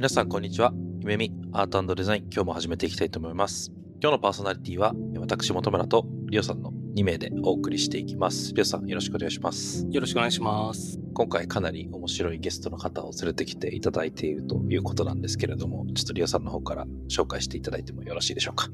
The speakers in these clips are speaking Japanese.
皆さんこんにちは夢見アートデザイン今日も始めていきたいと思います今日のパーソナリティは私本村とリオさんの2名でお送りしていきます。りょうさん、よろしくお願いします。よろしくお願いします。今回かなり面白いゲストの方を連れてきていただいているということなんですけれども、ちょっとりょうさんの方から紹介していただいてもよろしいでしょうか？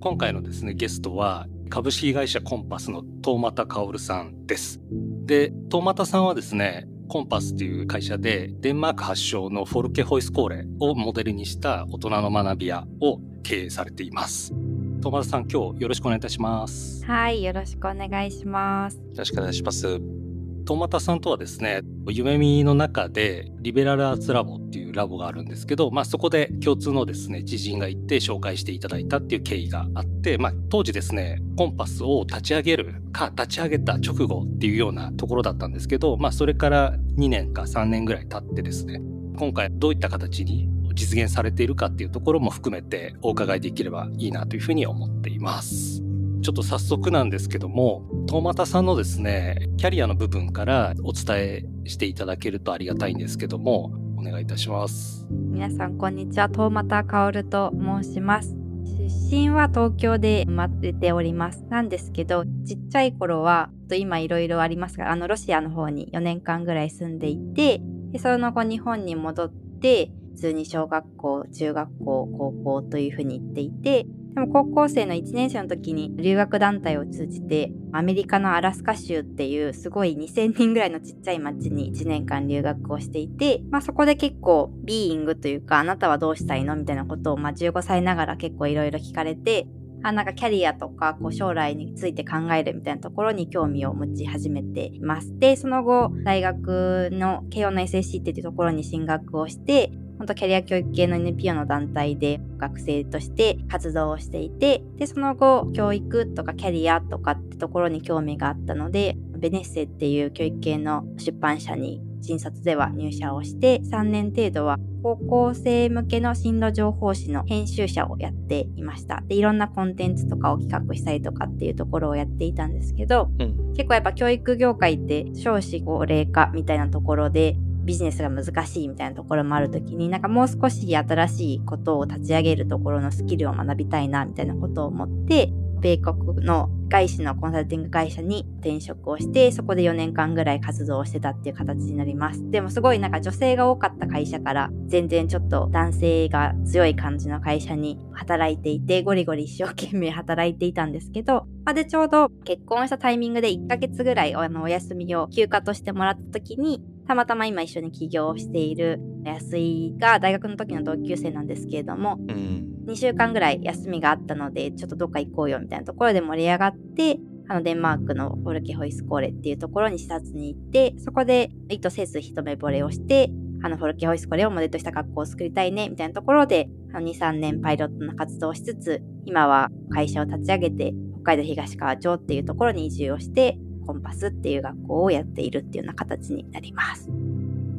今回のですね、ゲストは、株式会社コンパスの東俣薫さんです。で、東俣さんはですね、コンパスという会社でデンマーク発祥のフォルケホイスコーレをモデルにした大人の学び屋を経営されています。戸田さん、今日よろしくお願いいたします。はい、よろしくお願いします。よろしくお願いします。戸俣さんとはですね、夢見の中でリベラルアーツラボっていうラボがあるんですけど、まあそこで共通のですね、知人がいて紹介していただいたっていう経緯があって、まあ当時ですね、コンパスを立ち上げるか立ち上げた直後っていうようなところだったんですけど、まあそれから2年か3年ぐらい経ってですね、今回どういった形に実現されているかっていうところも含めてお伺いできればいいなというふうに思っています。ちょっと早速なんですけども、東俣さんのですね、キャリアの部分からお伝えしていただけるとありがたいんですけども、お願いいたします。皆さんこんにちは、東俣薫と申します。出身は東京で生まれております。なんですけど、ちっちゃい頃は、今いろいろありますが、あの、ロシアの方に4年間ぐらい住んでいて、でその後日本に戻って、普通に小学校、中学校、高校というふうに言っていて、でも高校生の1年生の時に留学団体を通じてアメリカのアラスカ州っていうすごい2000人ぐらいのちっちゃい町に1年間留学をしていて、まあそこで結構ビーイングというかあなたはどうしたいの？みたいなことをまあ15歳ながら結構いろいろ聞かれて、あなんかキャリアとかこう将来について考えるみたいなところに興味を持ち始めています。で、その後大学の慶応の SSC っていうところに進学をして、本当キャリア教育系の NPO の団体で学生として活動をしていて、で、その後、教育とかキャリアとかってところに興味があったので、ベネッセっていう教育系の出版社に新卒では入社をして、3年程度は高校生向けの進路情報誌の編集者をやっていました。で、いろんなコンテンツとかを企画したりとかっていうところをやっていたんですけど、うん、結構やっぱ教育業界って少子高齢化みたいなところで、ビジネスが難しいみたいなところもあるときに、なんかもう少し新しいことを立ち上げるところのスキルを学びたいな、みたいなことを思って、米国の外資のコンサルティング会社に転職をして、そこで4年間ぐらい活動をしてたっていう形になります。でもすごいなんか女性が多かった会社から、全然ちょっと男性が強い感じの会社に働いていて、ゴリゴリ一生懸命働いていたんですけど、まあ、でちょうど結婚したタイミングで1ヶ月ぐらいあのお休みを休暇としてもらった時に、たまたま今一緒に起業をしている安井が大学の時の同級生なんですけれども、うん、2週間ぐらい休みがあったので、ちょっとどっか行こうよみたいなところで盛り上がって、あのデンマークのフォルケホイスコーレっていうところに視察に行って、そこで意図せず一目惚れをして、あのフォルケホイスコーレをモデルとした学校を作りたいねみたいなところで、2、3年パイロットの活動をしつつ、今は会社を立ち上げて、北海道東川町っていうところに移住をして、コンパスっていう学校をやっているっていうような形になります。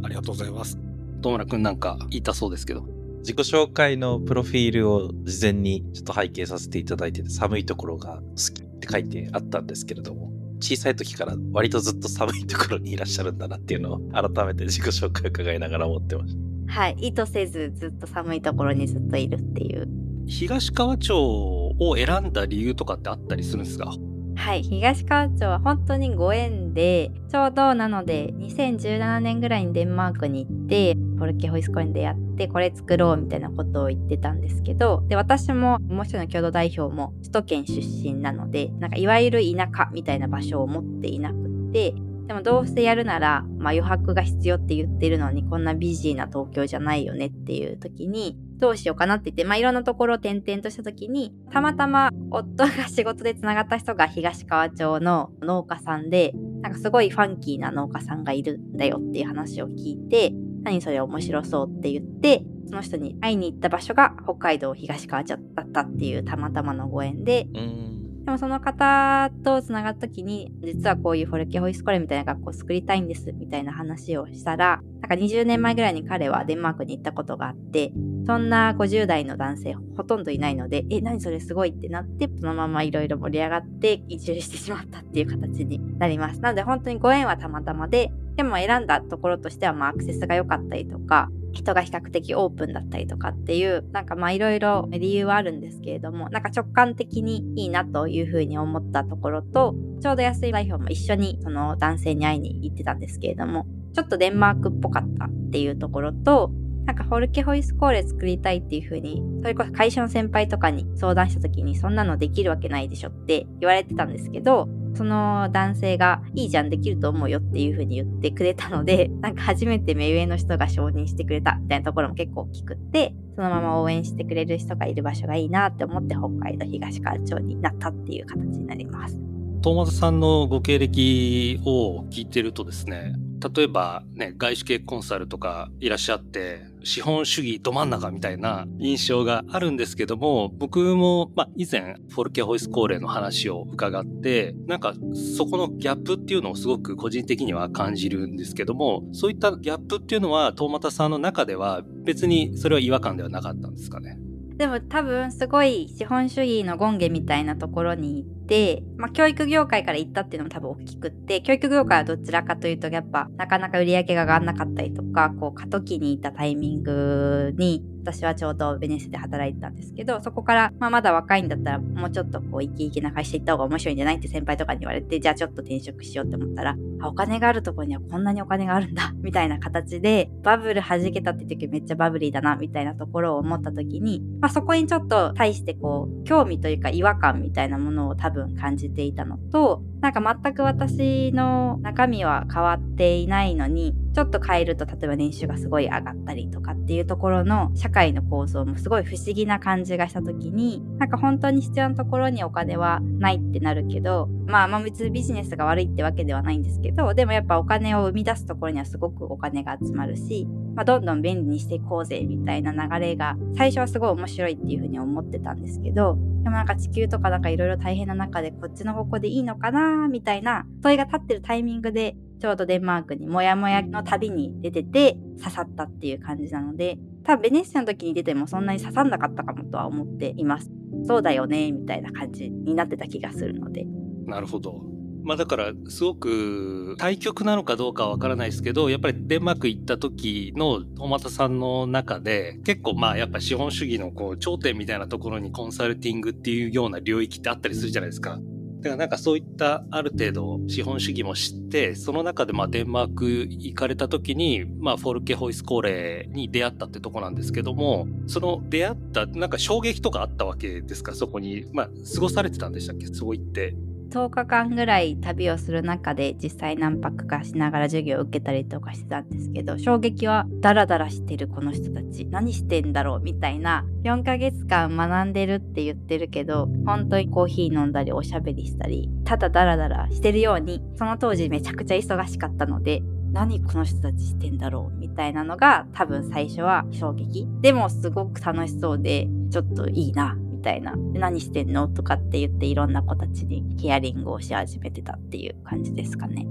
ありがとうございます。友村くんなんか言いたそうですけど。自己紹介のプロフィールを事前にちょっと拝見させていただいてて、寒いところが好きって書いてあったんですけれども、小さい時から割とずっと寒いところにいらっしゃるんだなっていうのを改めて自己紹介を伺いながら思ってました。はい。意図せずずっと寒いところにずっといるっていう。東川町を選んだ理由とかってあったりするんですか？はい、東川町は本当にご縁で、ちょうどなので2017年ぐらいにデンマークに行って、ポルケホイスコインでやって、これ作ろうみたいなことを言ってたんですけど、で、私ももう一人の共同代表も首都圏出身なので、なんかいわゆる田舎みたいな場所を持っていなくって、でもどうせやるなら、まあ余白が必要って言ってるのにこんなビジーな東京じゃないよねっていう時に、どうしようかなって言って、まあ、いろんなところを転々とした時に、たまたま夫が仕事でつながった人が東川町の農家さんで、なんかすごいファンキーな農家さんがいるんだよっていう話を聞いて、何それ面白そうって言って、その人に会いに行った場所が北海道東川町だったっていうたまたまのご縁で、うん。でもその方と繋がった時に、実はこういうフォルケホイスコレみたいな学校を作りたいんですみたいな話をしたら、なんか20年前ぐらいに彼はデンマークに行ったことがあって、そんな50代の男性ほとんどいないので、え、何それすごいってなって、そのままいろいろ盛り上がって移住してしまったっていう形になります。なので本当にご縁はたまたまで、でも選んだところとしてはまあアクセスが良かったりとか、人が比較的オープンだったりとかっていう、なんかまあいろいろ理由はあるんですけれども、なんか直感的にいいなというふうに思ったところと、ちょうど安井代表も一緒にその男性に会いに行ってたんですけれども、ちょっとデンマークっぽかったっていうところと、なんかホルケホイスコーレ作りたいっていうふうに、それこそ会社の先輩とかに相談した時にそんなのできるわけないでしょって言われてたんですけど、その男性がいいじゃんできると思うよっていう風に言ってくれたので、なんか初めて目上の人が承認してくれたみたいなところも結構大きくって、そのまま応援してくれる人がいる場所がいいなって思って北海道東川町になったっていう形になります。トーマスさんのご経歴を聞いてるとですね、例えばね、外資系コンサルとかいらっしゃって、資本主義ど真ん中みたいな印象があるんですけども、僕も、まあ、以前、フォルケホイス高齢の話を伺って、なんか、そこのギャップっていうのをすごく個人的には感じるんですけども、そういったギャップっていうのは、トーマタさんの中では別にそれは違和感ではなかったんですかね？でも多分すごい資本主義の権下みたいなところに行って、まあ教育業界から行ったっていうのも多分大きくって、教育業界はどちらかというとやっぱなかなか売り上げが上がらなかったりとか、こう過渡期にいたタイミングに私はちょうどベネッセで働いてたんですけど、そこから、まあ、まだ若いんだったらもうちょっとこうイケイケな会社行った方が面白いんじゃないって先輩とかに言われて、じゃあちょっと転職しようって思ったら、あ、お金があるところにはこんなにお金があるんだ、みたいな形で、バブル弾けたって時めっちゃバブリーだな、みたいなところを思った時に、まあそこにちょっと対してこう、興味というか違和感みたいなものを多分感じていたのと、なんか全く私の中身は変わっていないのに、ちょっと変えると例えば年収がすごい上がったりとかっていうところの社会の構造もすごい不思議な感じがした時に、なんか本当に必要なところにお金はないってなるけど、まあまあ別にビジネスが悪いってわけではないんですけど、でもやっぱお金を生み出すところにはすごくお金が集まるし、まあどんどん便利にしていこうぜみたいな流れが最初はすごい面白いっていうふうに思ってたんですけど、でもなんか地球とかなんかいろいろ大変な中でこっちの方向でいいのかなみたいな、問いが立ってるタイミングでちょうどデンマークにモヤモヤの旅に出てて刺さったっていう感じなので、多分ベネッセの時に出てもそんなに刺さんなかったかもとは思っています。そうだよね、みたいな感じになってた気がするので。なるほど。まあだから、すごく対局なのかどうかはわからないですけど、やっぱりデンマーク行った時の大俣さんの中で、結構まあやっぱ資本主義のこう頂点みたいなところにコンサルティングっていうような領域ってあったりするじゃないですか。だからなんかそういったある程度資本主義も知って、その中でまあデンマーク行かれた時に、まあフォルケホイスコーレに出会ったってとこなんですけども、その出会ったなんか衝撃とかあったわけですか？そこに。まあ過ごされてたんでしたっけ？そう言って。10日間ぐらい旅をする中で実際何泊かしながら授業を受けたりとかしてたんですけど衝撃はダラダラしてるこの人たち。何してんだろうみたいな。4ヶ月間学んでるって言ってるけど本当にコーヒー飲んだりおしゃべりしたりただダラダラしてるようにその当時めちゃくちゃ忙しかったので何この人たちしてんだろうみたいなのが多分最初は衝撃。でもすごく楽しそうでちょっといいな。たいな。何してんの？とかって言っていろんな子たちにヒアリングをし始めてたっていう感じですかね。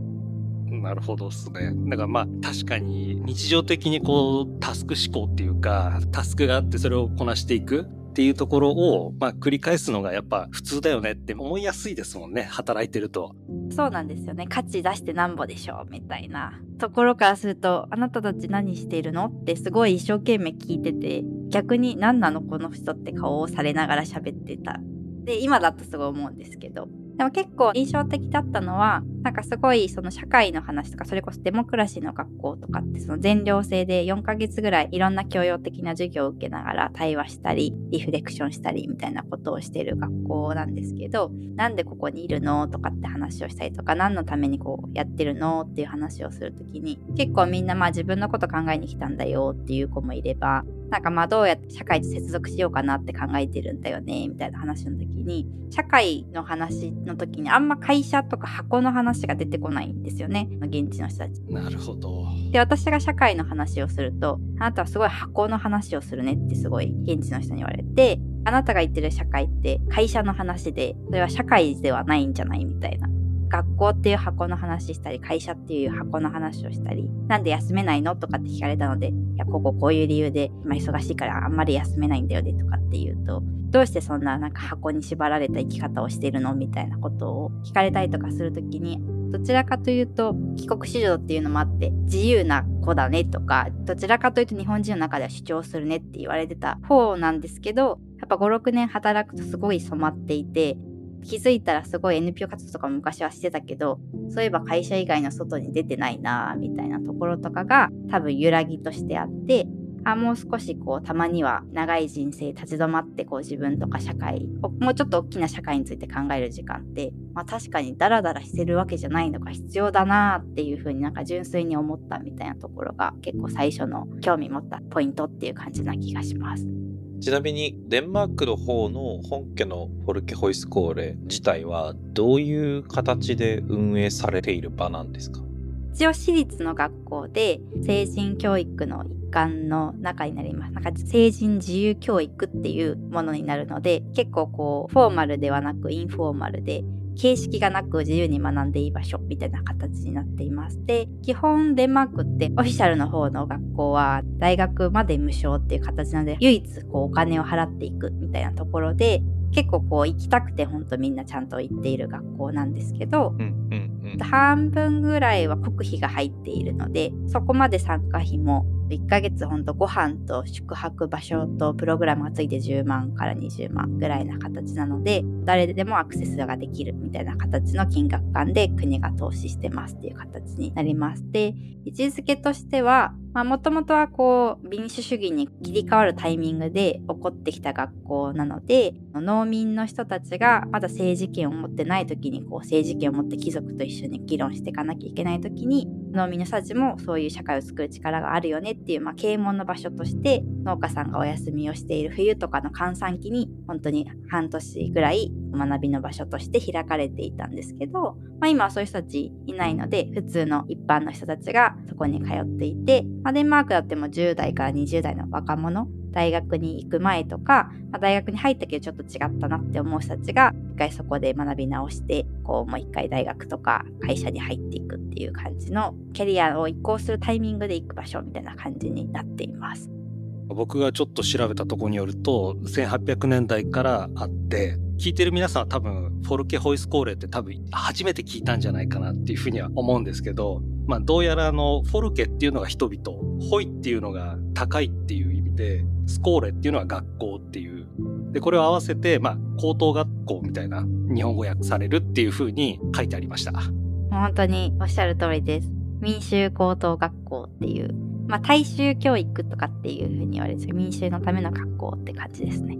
なるほどですね。だからまあ確かに日常的にこうタスク思考っていうかタスクがあってそれをこなしていくっていうところをまあ繰り返すのがやっぱ普通だよねって思いやすいですもんね。働いてると。そうなんですよね。価値出してなんぼでしょうみたいなところからすると、あなたたち何しているのってすごい一生懸命聞いてて、逆に何なのこの人って顔をされながら喋ってた。で、今だとすごい思うんですけど。でも結構印象的だったのは、なんかすごいその社会の話とか、それこそデモクラシーの学校とかってその全寮制で4ヶ月ぐらいいろんな教養的な授業を受けながら対話したり、リフレクションしたりみたいなことをしてる学校なんですけど、なんでここにいるのとかって話をしたりとか、何のためにこうやってるのっていう話をするときに、結構みんなまあ自分のこと考えに来たんだよっていう子もいれば、なんかまあどうやって社会と接続しようかなって考えてるんだよね、みたいな話の時に、社会の話の時にあんま会社とか箱の話話が出てこないんですよね。現地の人たち。なるほど。で、私が社会の話をすると、あなたはすごい箱の話をするねってすごい現地の人に言われて、あなたが言ってる社会って会社の話で、それは社会ではないんじゃないみたいな。学校っていう箱の話したり、会社っていう箱の話をしたり、なんで休めないのとかって聞かれたので、いや、こここういう理由で、今忙しいからあんまり休めないんだよねとかっていうと、どうしてそんななんか箱に縛られた生き方をしてるのみたいなことを聞かれたりとかするときに、どちらかというと帰国子女っていうのもあって自由な子だねとかどちらかというと日本人の中では主張するねって言われてた方なんですけどやっぱ56年働くとすごい染まっていて気づいたらすごい NPO 活動とかも昔はしてたけどそういえば会社以外の外に出てないなみたいなところとかが多分揺らぎとしてあってあもう少しこうたまには長い人生立ち止まってこう自分とか社会もうちょっと大きな社会について考える時間って、まあ、確かにダラダラしてるわけじゃないのか必要だなっていうふうになんか純粋に思ったみたいなところが結構最初の興味持ったポイントっていう感じな気がします。ちなみにデンマークの方の本家のフォルケホイスコーレ自体はどういう形で運営されている場なんですか？一応私立の学校で成人教育の一環の中になります。なんか成人自由教育っていうものになるので、結構こう、フォーマルではなくインフォーマルで、形式がなく自由に学んでいい場所みたいな形になっています。で、基本デンマークってオフィシャルの方の学校は大学まで無償っていう形なので、唯一こうお金を払っていくみたいなところで、結構こう行きたくてほんとみんなちゃんと行っている学校なんですけど、うんうんうん、半分ぐらいは国費が入っているのでそこまで参加費も1ヶ月ほんとご飯と宿泊場所とプログラムがついて10万から20万ぐらいな形なので誰でもアクセスができるみたいな形の金額感で国が投資してますっていう形になります。で位置づけとしてはもともとはこう民主主義に切り替わるタイミングで起こってきた学校なので農民の人たちがまだ政治権を持ってない時にこう政治権を持って貴族と一緒に議論していかなきゃいけない時に農民の人たちもそういう社会を作る力があるよねっていう、まあ、啓蒙の場所として農家さんがお休みをしている冬とかの閑散期に本当に半年ぐらい学びの場所として開かれていたんですけど、まあ、今はそういう人たちいないので普通の一般の人たちがそこに通っていて、まあ、デンマークだっても10代から20代の若者大学に行く前とか、まあ、大学に入ったけどちょっと違ったなって思う人たちが一回そこで学び直してこうもう一回大学とか会社に入っていくっていう感じのキャリアを移行するタイミングで行く場所みたいな感じになっています。僕がちょっと調べたところによると1800年代からあって聞いてる皆さんは多分フォルケホイスコーレって多分初めて聞いたんじゃないかなっていうふうには思うんですけど、まあ、どうやらあのフォルケっていうのが人々ホイっていうのが高いっていう意スコーレっていうのは学校っていう。でこれを合わせて、まあ、高等学校みたいな日本語訳されるっていうふうに書いてありました。本当におっしゃる通りです。民衆高等学校っていう。まあ大衆教育とかっていうふうに言われて民衆のための学校って感じですね。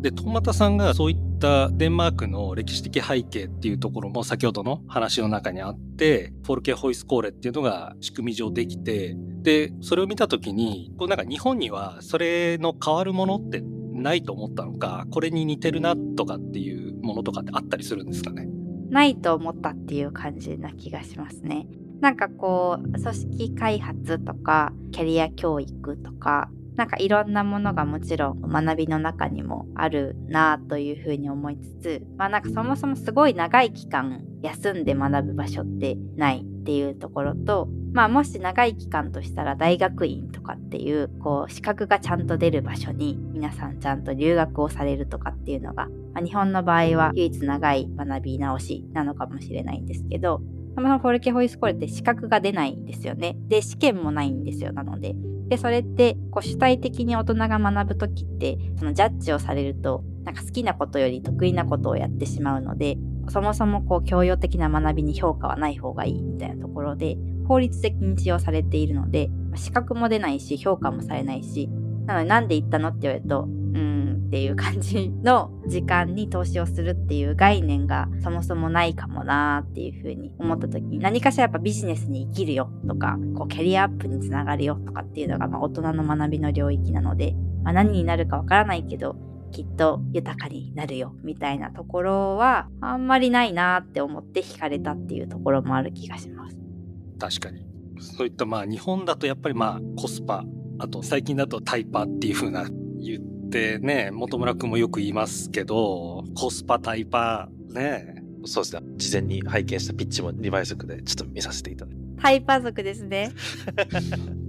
で、トマタさんがそういったデンマークの歴史的背景っていうところも先ほどの話の中にあって、フォルケホイスコーレっていうのが仕組み上できて、で、それを見た時に、こうなんか日本にはそれの変わるものってないと思ったのか、これに似てるなとかっていうものとかってあったりするんですかね？ないと思ったっていう感じな気がしますね。なんかこう、組織開発とか、キャリア教育とか、なんかいろんなものがもちろん学びの中にもあるなというふうに思いつつ、まあなんかそもそもすごい長い期間休んで学ぶ場所ってないっていうところと、まあもし長い期間としたら大学院とかっていう、こう資格がちゃんと出る場所に皆さんちゃんと留学をされるとかっていうのが、まあ、日本の場合は唯一長い学び直しなのかもしれないんですけど、そのフォルケホイスコールって資格が出ないんですよね。で、試験もないんですよ。なので。で、それって、こう主体的に大人が学ぶときって、そのジャッジをされると、なんか好きなことより得意なことをやってしまうので、そもそもこう教養的な学びに評価はない方がいいみたいなところで、法律的に使用されているので、資格も出ないし、評価もされないし、なのでなんで言ったのって言われると、うんっていう感じの時間に投資をするっていう概念がそもそもないかもなーっていうふうに思った時に何かしらやっぱビジネスに生きるよとかこうキャリアアップにつながるよとかっていうのがまあ大人の学びの領域なので、まあ、何になるかわからないけどきっと豊かになるよみたいなところはあんまりないなって思って惹かれたっていうところもある気がします。確かに。そういったまあ日本だとやっぱりまあコスパ、あと最近だとタイパっていう風なってね、本村くんもよく言いますけど、コスパタイパね。そうですね。事前に拝見したピッチも2倍速でちょっと見させていただいて。タイパ族ですね。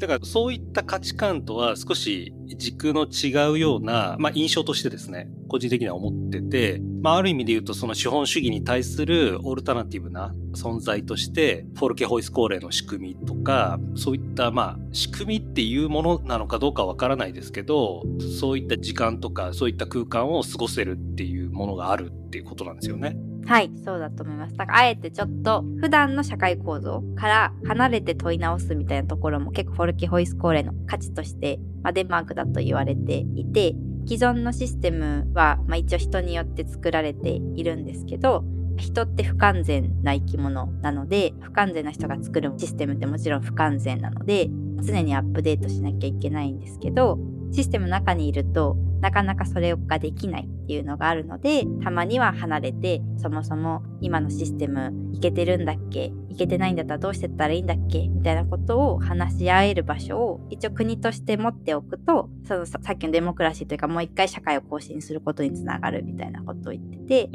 だからそういった価値観とは少し軸の違うような、まあ、印象としてですね、個人的には思ってて、まあ、ある意味で言うとその資本主義に対するオルタナティブな存在として、フォルケホイス高齢の仕組みとか、そういったまあ仕組みっていうものなのかどうかわからないですけど、そういった時間とかそういった空間を過ごせるっていうものがあるっていうことなんですよね。はい、そうだと思います。だからあえてちょっと普段の社会構造から離れて問い直すみたいなところも結構フォルケホイスコーレの価値として、まあ、デンマークだと言われていて、既存のシステムは、まあ、一応人によって作られているんですけど、人って不完全な生き物なので、不完全な人が作るシステムってもちろん不完全なので、常にアップデートしなきゃいけないんですけど、システムの中にいるとなかなかそれができないっていうのがあるのでたまには離れてそもそも今のシステムいけてるんだっけいけてないんだったらどうしてったらいいんだっけみたいなことを話し合える場所を一応国として持っておくとそのさっきのデモクラシーというかもう一回社会を更新することにつながるみたいなことを言ってて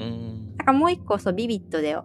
なんかもう一個そうビビットであ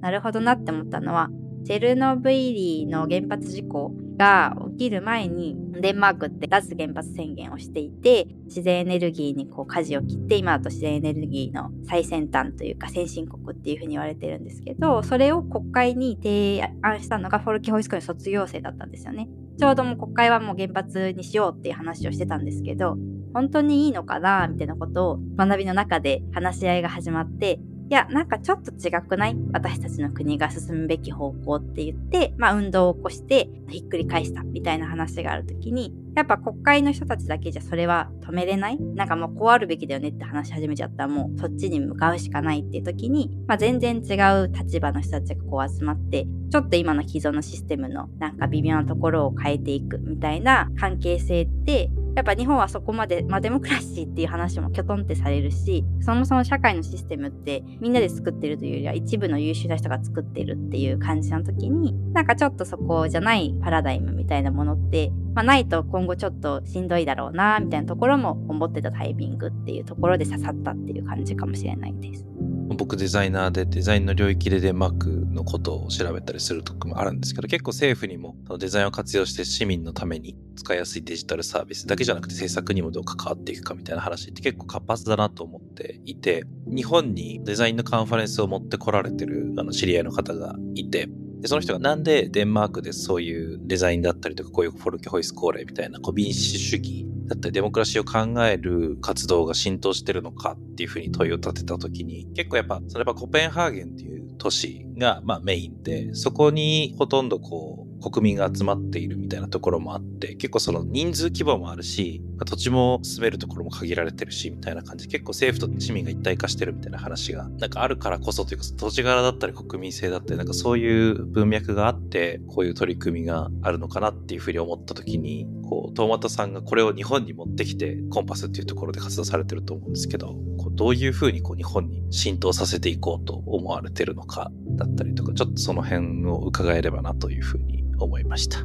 なるほどなって思ったのはチェルノブイリの原発事故が起きる前にデンマークって脱原発宣言をしていて自然エネルギーにこう舵を切って今だと自然エネルギーの最先端というか先進国っていうふうに言われてるんですけどそれを国会に提案したのがフォルキホイスコの卒業生だったんですよね。ちょうどもう国会はもう原発にしようっていう話をしてたんですけど本当にいいのかなみたいなことを学びの中で話し合いが始まってや、なんかちょっと違くない？私たちの国が進むべき方向って言って、まあ運動を起こしてひっくり返したみたいな話があるときに、やっぱ国会の人たちだけじゃそれは止めれない？なんかもうこうあるべきだよねって話し始めちゃったらもうそっちに向かうしかないっていう時に、まあ全然違う立場の人たちがこう集まって、ちょっと今の既存のシステムのなんか微妙なところを変えていくみたいな関係性ってやっぱ日本はそこまで、まあ、デモクラシーっていう話もきょとんってされるし、そもそも社会のシステムってみんなで作ってるというよりは一部の優秀な人が作ってるっていう感じの時に、なんかちょっとそこじゃないパラダイムみたいなものって、まあ、ないと今後ちょっとしんどいだろうな、みたいなところも思ってたタイミングっていうところで刺さったっていう感じかもしれないです。僕デザイナーでデザインの領域でデンマークのことを調べたりするとこもあるんですけど結構政府にもデザインを活用して市民のために使いやすいデジタルサービスだけじゃなくて政策にもどう関わっていくかみたいな話って結構活発だなと思っていて日本にデザインのカンファレンスを持ってこられてるあの知り合いの方がいてで、その人がなんでデンマークでそういうデザインだったりとか、こういうフォルケホイスコーレみたいな、こう民主主義だったりデモクラシーを考える活動が浸透してるのかっていうふうに問いを立てた時に、結構やっぱ、それはコペンハーゲンっていう都市が、まあメインで、そこにほとんどこう、国民が集まっているみたいなところもあって、結構その人数規模もあるし、土地も住めるところも限られてるし、みたいな感じで、結構政府と市民が一体化してるみたいな話が、なんかあるからこそというか、土地柄だったり国民性だったり、なんかそういう文脈があって、こういう取り組みがあるのかなっていうふうに思った時に、こう、トーマトさんがこれを日本に持ってきて、コンパスっていうところで活動されてると思うんですけど、こうどういうふうにこう日本に浸透させていこうと思われてるのかだったりとか、ちょっとその辺を伺えればなというふうに思いました。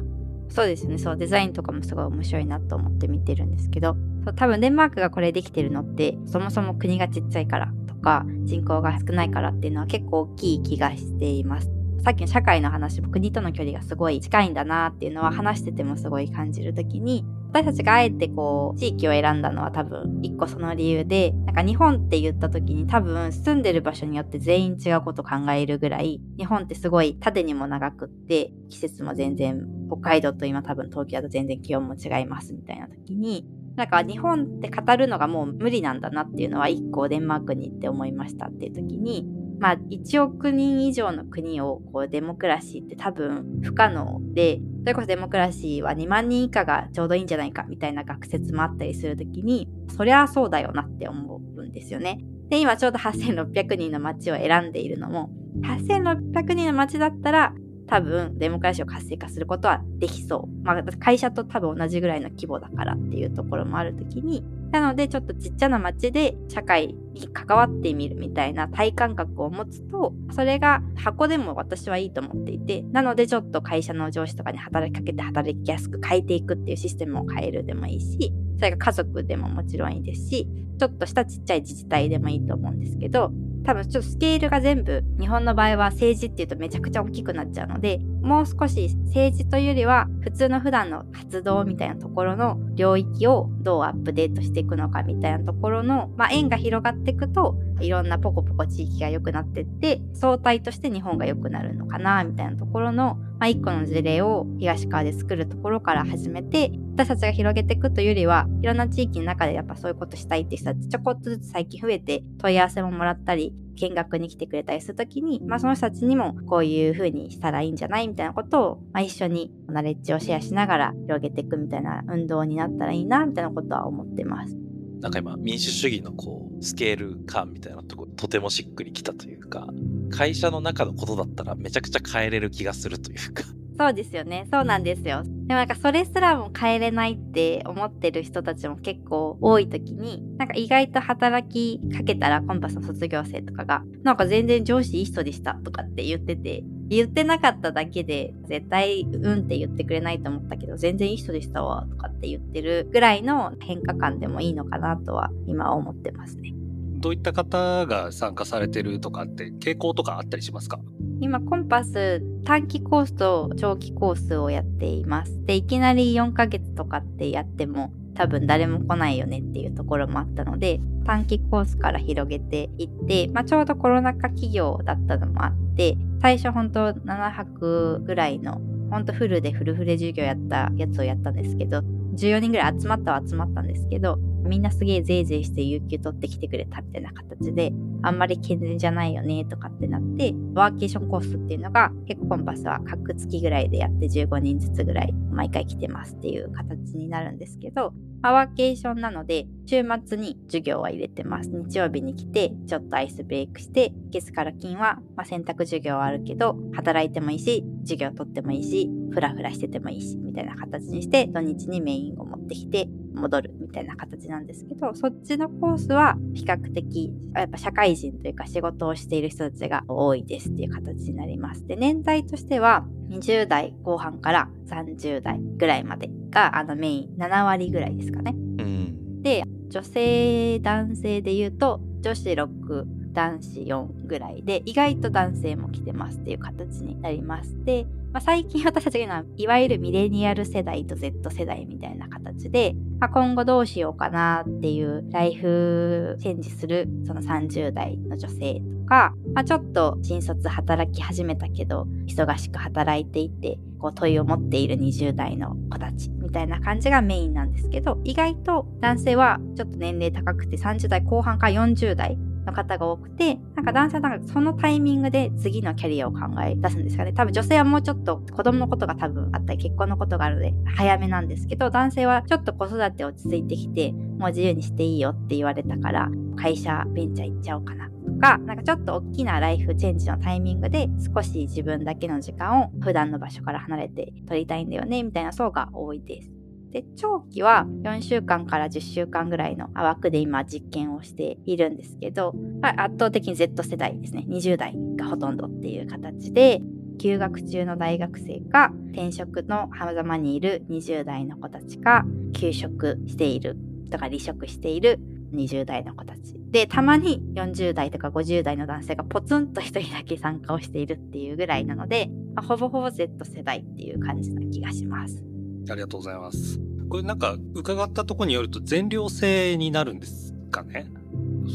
そうですねそうデザインとかもすごい面白いなと思って見てるんですけどそう多分デンマークがこれできてるのってそもそも国がちっちゃいからとか人口が少ないからっていうのは結構大きい気がしています。さっきの社会の話も国との距離がすごい近いんだなっていうのは話しててもすごい感じる時に私たちがあえてこう地域を選んだのは多分一個その理由でなんか日本って言った時に多分住んでる場所によって全員違うこと考えるぐらい日本ってすごい縦にも長くって季節も全然北海道と今多分東京だと全然気温も違いますみたいな時になんか日本って語るのがもう無理なんだなっていうのは一個デンマークに行って思いましたっていう時にまあ、1億人以上の国をこうデモクラシーって多分不可能で、それこそデモクラシーは2万人以下がちょうどいいんじゃないかみたいな学説もあったりするときに、そりゃそうだよなって思うんですよね。で、今ちょうど8600人の街を選んでいるのも、8600人の街だったら、多分デモクラシーを活性化することはできそう。まあ、会社と多分同じぐらいの規模だからっていうところもあるときに、なのでちょっとちっちゃな町で社会に関わってみるみたいな体感覚を持つと、それが箱でも私はいいと思っていて、なのでちょっと会社の上司とかに働きかけて働きやすく変えていくっていうシステムを変えるでもいいし、それが家族でももちろんいいですし、ちょっとしたちっちゃい自治体でもいいと思うんですけど、多分ちょっとスケールが全部日本の場合は政治っていうとめちゃくちゃ大きくなっちゃうのでもう少し政治というよりは普通の普段の活動みたいなところの領域をどうアップデートしていくのかみたいなところの、まあ、縁が広がっていくといろんなポコポコ地域が良くなってって相対として日本が良くなるのかなみたいなところの、まあ、一個の事例を東川で作るところから始めて私たちが広げていくというよりはいろんな地域の中でやっぱそういうことしたいって人たちちょこっとずつ最近増えて問い合わせももらったり見学に来てくれたりするときに、まあ、その人たちにもこういう風にしたらいいんじゃないみたいなことを、まあ、一緒にナレッジをシェアしながら広げていくみたいな運動になったらいいなみたいなことは思ってます。なんか今民主主義のこうスケール感みたいなとことてもしっくりきたというか会社の中のことだったらめちゃくちゃ変えれる気がするというかそうですよね。そうなんですよ。でもなんかそれすらも変えれないって思ってる人たちも結構多い時に、なんか意外と働きかけたらコンパスの卒業生とかが、なんか全然上司いい人でしたとかって言ってて、言ってなかっただけで絶対うんって言ってくれないと思ったけど全然いい人でしたわとかって言ってるぐらいの変化感でもいいのかなとは今思ってますね。どういった方が参加されてるとかって傾向とかあったりしますか？今コンパス短期コースと長期コースをやっています。で、いきなり4ヶ月とかってやっても多分誰も来ないよねっていうところもあったので、短期コースから広げていって、まあ、ちょうどコロナ禍企業だったのもあって、最初本当7泊ぐらいの、本当フルでフルフレ授業やったやつをやったんですけど、14人ぐらい集まったは集まったんですけど、みんなすげえぜいぜいして有給取ってきてくれたみたいな形で、あんまり健全じゃないよねとかってなって、ワーケーションコースっていうのが結構コンパスは各月ぐらいでやって15人ずつぐらい毎回来てますっていう形になるんですけど、まあ、ワーケーションなので週末に授業は入れてます。日曜日に来てちょっとアイスブレイクして、月から金はまあ選択授業はあるけど、働いてもいいし、授業取ってもいいし、フラフラしててもいいし、みたいな形にして土日にメインを持ってきて、戻るみたいな形なんですけど、そっちのコースは比較的、やっぱ社会人というか仕事をしている人たちが多いですっていう形になります。で、年代としては20代後半から30代ぐらいまでがあのメイン7割ぐらいですかね。うん、で、女性男性で言うと女子6男子4ぐらいで意外と男性も来てますっていう形になります。で、まあ、最近私たちが言うのは、いわゆるミレニアル世代と Z 世代みたいな形で、まあ、今後どうしようかなっていうライフチェンジするその30代の女性とか、まあ、ちょっと新卒働き始めたけど、忙しく働いていて、こう問いを持っている20代の子たちみたいな感じがメインなんですけど、意外と男性はちょっと年齢高くて30代後半から40代の方が多くて、なんか男性はなんかそのタイミングで次のキャリアを考え出すんですかね。多分女性はもうちょっと子供のことが多分あったり結婚のことがあるので早めなんですけど、男性はちょっと子育て落ち着いてきて、もう自由にしていいよって言われたから、会社ベンチャー行っちゃおうかなか、なんかちょっと大きなライフチェンジのタイミングで少し自分だけの時間を普段の場所から離れて取りたいんだよね、みたいな層が多いです。で、長期は4週間から10週間ぐらいの枠で今実験をしているんですけど、圧倒的に Z 世代ですね。20代がほとんどっていう形で、休学中の大学生か、転職の狭間にいる20代の子たちか、休職しているとか離職している20代の子たち。で、たまに40代とか50代の男性がポツンと1人だけ参加をしているっていうぐらいなので、まあ、ほぼほぼ Z 世代っていう感じな気がします。ありがとうございます。これなんか伺ったところによると全寮制になるんですかね？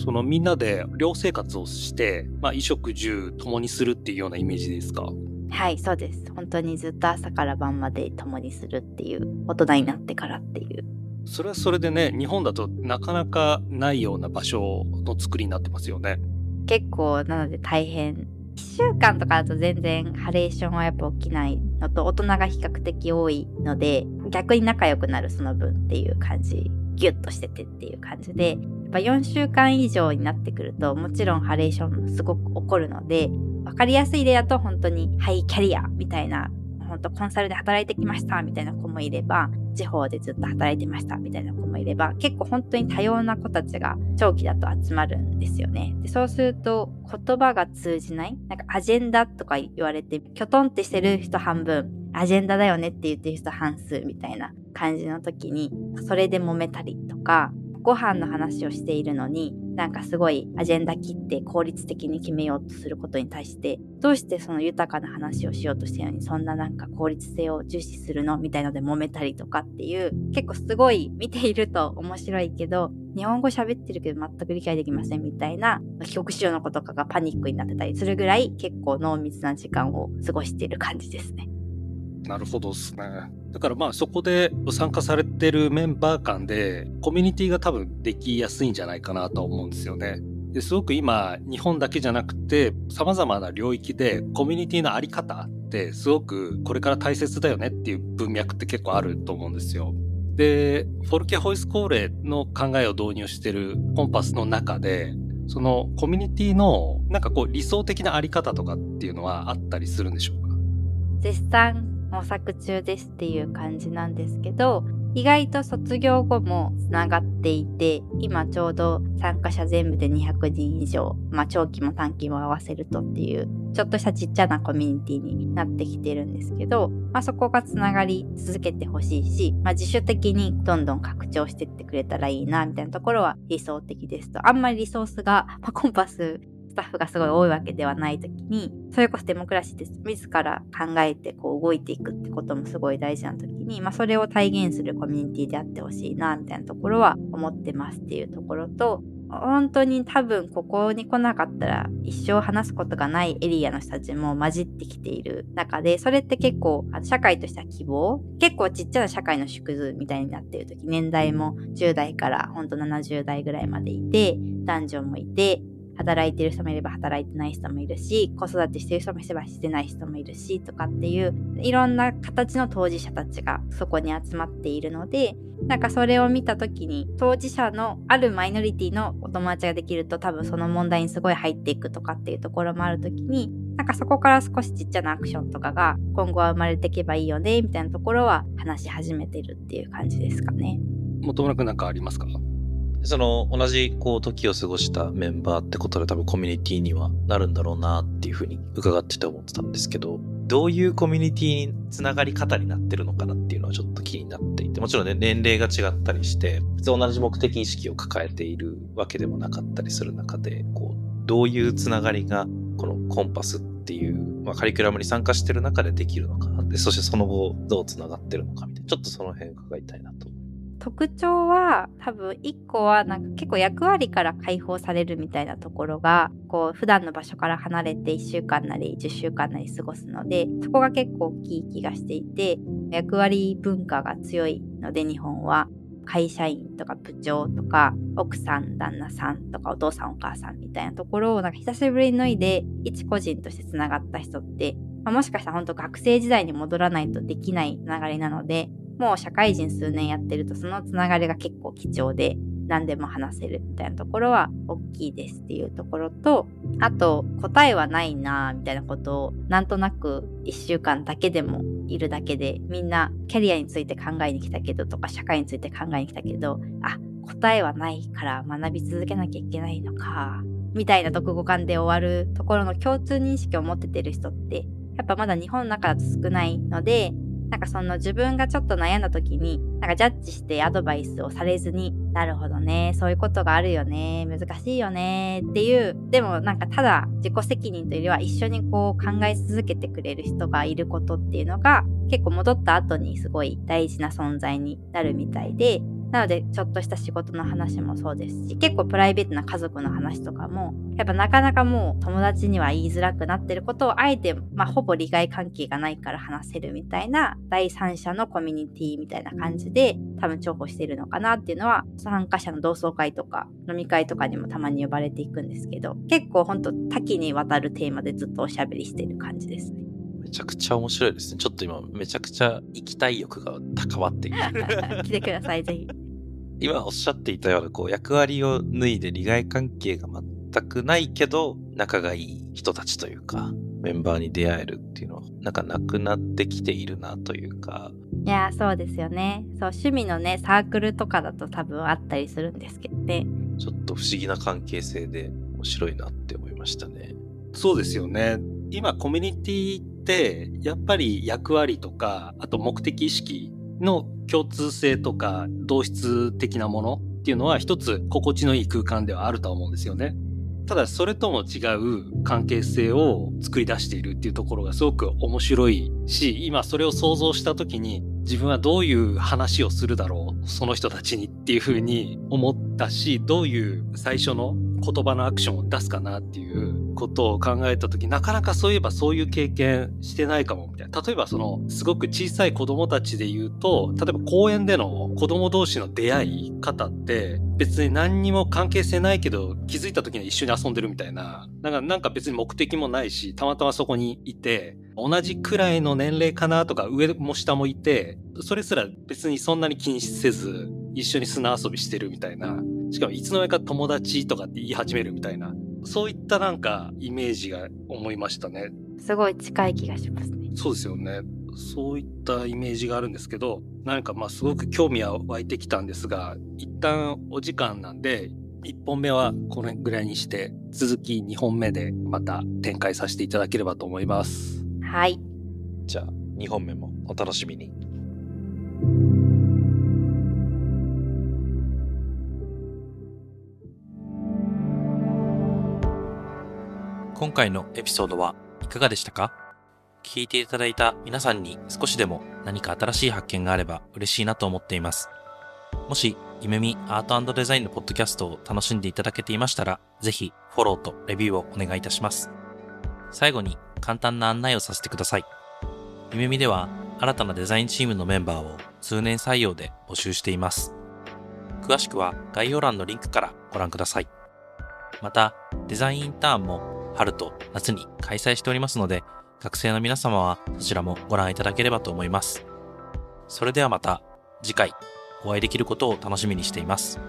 そのみんなで寮生活をして、まあ、衣食住共にするっていうようなイメージですか？はいそうです本当にずっと朝から晩まで共にするっていう大人になってからっていうそれはそれでね日本だとなかなかないような場所の作りになってますよね。結構なので大変。1週間とかだと全然ハレーションはやっぱ起きないのと大人が比較的多いので逆に仲良くなるその分っていう感じギュッとしててっていう感じでやっぱ4週間以上になってくるともちろんハレーションもすごく起こるので分かりやすい例だと本当にハイキャリアみたいな本当コンサルで働いてきましたみたいな子もいれば地方でずっと働いてましたみたいな子もいれば、結構本当に多様な子たちが長期だと集まるんですよね。でそうすると言葉が通じないなんかアジェンダとか言われて、きょとんってしてる人半分、アジェンダだよねって言ってる人半数みたいな感じの時に、それで揉めたりとか、ご飯の話をしているのに、なんかすごいアジェンダ切って効率的に決めようとすることに対して、どうしてその豊かな話をしようとしてるのに、そんななんか効率性を重視するの？みたいので揉めたりとかっていう、結構すごい見ていると面白いけど、日本語喋ってるけど全く理解できませんみたいな、帰国子女の子とかがパニックになってたりするぐらい結構濃密な時間を過ごしている感じですね。なるほどですね。だからまあそこで参加されてるメンバー間でコミュニティが多分できやすいんじゃないかなと思うんですよね。ですごく今日本だけじゃなくて様々な領域でコミュニティのあり方ってすごくこれから大切だよねっていう文脈って結構あると思うんですよ。で、フォルケホイスコーレの考えを導入してるコンパスの中でそのコミュニティのなんかこう理想的なあり方とかっていうのはあったりするんでしょうか？絶賛模索中ですっていう感じなんですけど意外と卒業後もつながっていて今ちょうど参加者全部で200人以上、まあ、長期も短期も合わせるとっていうちょっとしたちっちゃなコミュニティになってきてるんですけど、まあ、そこがつながり続けてほしいし、まあ、自主的にどんどん拡張してってくれたらいいなみたいなところは理想的ですと。あんまりリソースが、まあ、コンパススタッフがすごい多いわけではない時にそれこそデモクラシーって自ら考えてこう動いていくってこともすごい大事な時に、まあ、それを体現するコミュニティであってほしいなみたいなところは思ってますっていうところと本当に多分ここに来なかったら一生話すことがないエリアの人たちも混じってきている中でそれって結構社会としては希望結構ちっちゃな社会の縮図みたいになっている時年代も10代から本当70代ぐらいまでいて男女もいて働いてる人もいれば働いてない人もいるし子育てしてる人もいればしてない人もいるしとかっていういろんな形の当事者たちがそこに集まっているのでなんかそれを見た時に当事者のあるマイノリティのお友達ができると多分その問題にすごい入っていくとかっていうところもある時になんかそこから少しちっちゃなアクションとかが今後は生まれていけばいいよねみたいなところは話し始めてるっていう感じですかね。本村くんなんかありますか？その同じこう時を過ごしたメンバーってことで多分コミュニティにはなるんだろうなっていうふうに伺ってて思ってたんですけど、どういうコミュニティにつながり方になってるのかなっていうのはちょっと気になっていて、もちろんね、年齢が違ったりして、別に同じ目的意識を抱えているわけでもなかったりする中で、こう、どういうつながりがこのコンパスっていう、まあ、カリキュラムに参加してる中でできるのかで、そしてその後どうつながってるのかみたいな、ちょっとその辺伺いたいなと特徴は多分1個はなんか結構役割から解放されるみたいなところがこう普段の場所から離れて1週間なり10週間なり過ごすのでそこが結構大きい気がしていて役割文化が強いので日本は会社員とか部長とか奥さん旦那さんとかお父さんお母さんみたいなところをなんか久しぶりに脱いで一個人としてつながった人って、まあ、もしかしたら本当学生時代に戻らないとできない流れなのでもう社会人数年やってるとそのつながりが結構貴重で何でも話せるみたいなところは大きいですっていうところとあと答えはないなみたいなことをなんとなく1週間だけでもいるだけでみんなキャリアについて考えに来たけどとか社会について考えに来たけどあ答えはないから学び続けなきゃいけないのかみたいな読語感で終わるところの共通認識を持っててる人ってやっぱまだ日本の中だと少ないのでなんかその自分がちょっと悩んだ時に、なんかジャッジしてアドバイスをされずに、なるほどね、そういうことがあるよね、難しいよね。っていう、でもなんかただ自己責任というよりは一緒にこう考え続けてくれる人がいることっていうのが結構戻った後にすごい大事な存在になるみたいで、なので、ちょっとした仕事の話もそうですし、結構プライベートな家族の話とかも、やっぱなかなかもう友達には言いづらくなってることをあえて、まあほぼ利害関係がないから話せるみたいな第三者のコミュニティみたいな感じで多分重宝してるのかなっていうのは参加者の同窓会とか飲み会とかにもたまに呼ばれていくんですけど、結構ほんと多岐にわたるテーマでずっとおしゃべりしてる感じですね。めちゃくちゃ面白いですね。ちょっと今、めちゃくちゃ行きたい欲が高まっている。来てください、ぜひ。今おっしゃっていたようなこう役割を脱いで利害関係が全くないけど仲がいい人たちというかメンバーに出会えるっていうのは、なんかなくなってきているなというか。いや、そうですよね。そう、趣味のね、サークルとかだと多分あったりするんですけどね。ちょっと不思議な関係性で面白いなって思いましたね。そうですよね。今、コミュニティって、やっぱり役割とか、あと目的意識の共通性とか、同質的なものっていうのは一つ心地のいい空間ではあると思うんですよね。ただそれとも違う関係性を作り出しているっていうところがすごく面白いし、今それを想像した時に自分はどういう話をするだろう、その人たちにっていうふうに思ったし、どういう最初の言葉のアクションを出すかなっていうことを考えた時なかなかそういえばそういう経験してないかもみたいな。例えばそのすごく小さい子供たちで言うと例えば公園での子供同士の出会い方って別に何にも関係性ないけど気づいた時に一緒に遊んでるみたいな。なんかなんか別に目的もないしたまたまそこにいて同じくらいの年齢かなとか上も下もいてそれすら別にそんなに気にせず一緒に砂遊びしてるみたいなしかもいつの間にか友達とかって言い始めるみたいな、そういったなんかイメージが思いましたね。すごい近い気がしますね。そうですよね。そういったイメージがあるんですけど、何かまあすごく興味は湧いてきたんですが、一旦お時間なんで、1本目はこのぐらいにして、続き2本目でまた展開させていただければと思います。はい。じゃあ2本目もお楽しみに。今回のエピソードはいかがでしたか？聞いていただいた皆さんに少しでも何か新しい発見があれば嬉しいなと思っています。もし、ゆめみアートデザインのポッドキャストを楽しんでいただけていましたら、ぜひフォローとレビューをお願いいたします。最後に簡単な案内をさせてください。ゆめみでは新たなデザインチームのメンバーを通年採用で募集しています。詳しくは概要欄のリンクからご覧ください。また、デザインインターンも春と夏に開催しておりますので、学生の皆様はそちらもご覧いただければと思います。それではまた次回お会いできることを楽しみにしています。